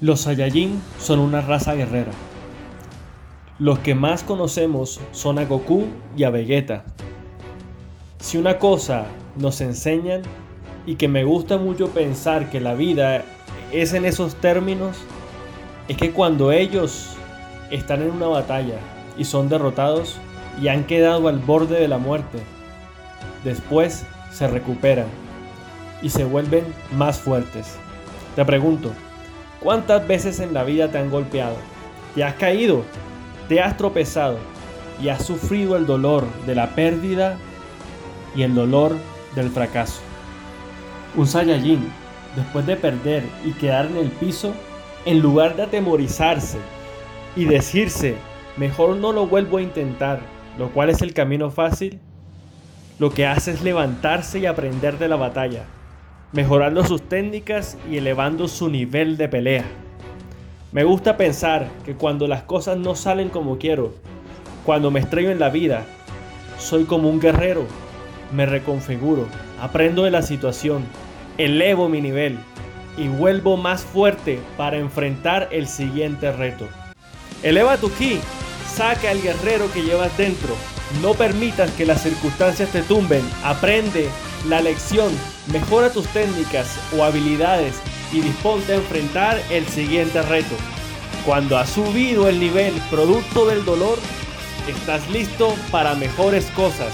Los Saiyajin son una raza guerrera. Los que más conocemos son a Goku y a Vegeta. Si una cosa nos enseñan y que me gusta mucho pensar que la vida es en esos términos, es que cuando ellos están en una batalla y son derrotados y han quedado al borde de la muerte, después se recuperan y se vuelven más fuertes. Te pregunto, ¿Cuántas veces en la vida te han golpeado? ¿Te has caído? ¿Te has tropezado? Y has sufrido el dolor de la pérdida y el dolor del fracaso. Un Saiyajin, después de perder y quedar en el piso, en lugar de atemorizarse y decirse, mejor no lo vuelvo a intentar, lo cual es el camino fácil, lo que hace es levantarse y aprender de la batalla mejorando sus técnicas y elevando su nivel de pelea. Me gusta pensar que cuando las cosas no salen como quiero, cuando me estrello en la vida, soy como un guerrero, me reconfiguro, aprendo de la situación, elevo mi nivel y vuelvo más fuerte para enfrentar el siguiente reto. Eleva tu ki, saca al guerrero que llevas dentro, no permitas que las circunstancias te tumben, aprende la lección, mejora tus técnicas o habilidades y disponte a enfrentar el siguiente reto. Cuando has subido el nivel producto del dolor, estás listo para mejores cosas.